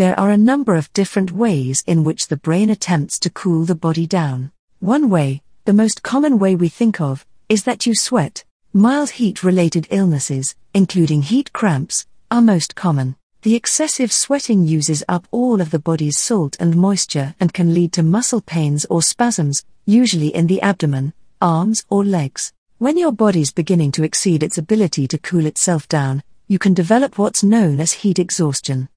There are a number of different ways in which the brain attempts to cool the body down. One way, the most common way we think of, is that you sweat. Mild heat related illnesses, including heat cramps, are most common. The excessive sweating uses up all of the body's salt and moisture and can lead to muscle pains or spasms, usually in the abdomen, arms, or legs. When your body's beginning to exceed its ability to cool itself down, you can develop what's known as heat exhaustion.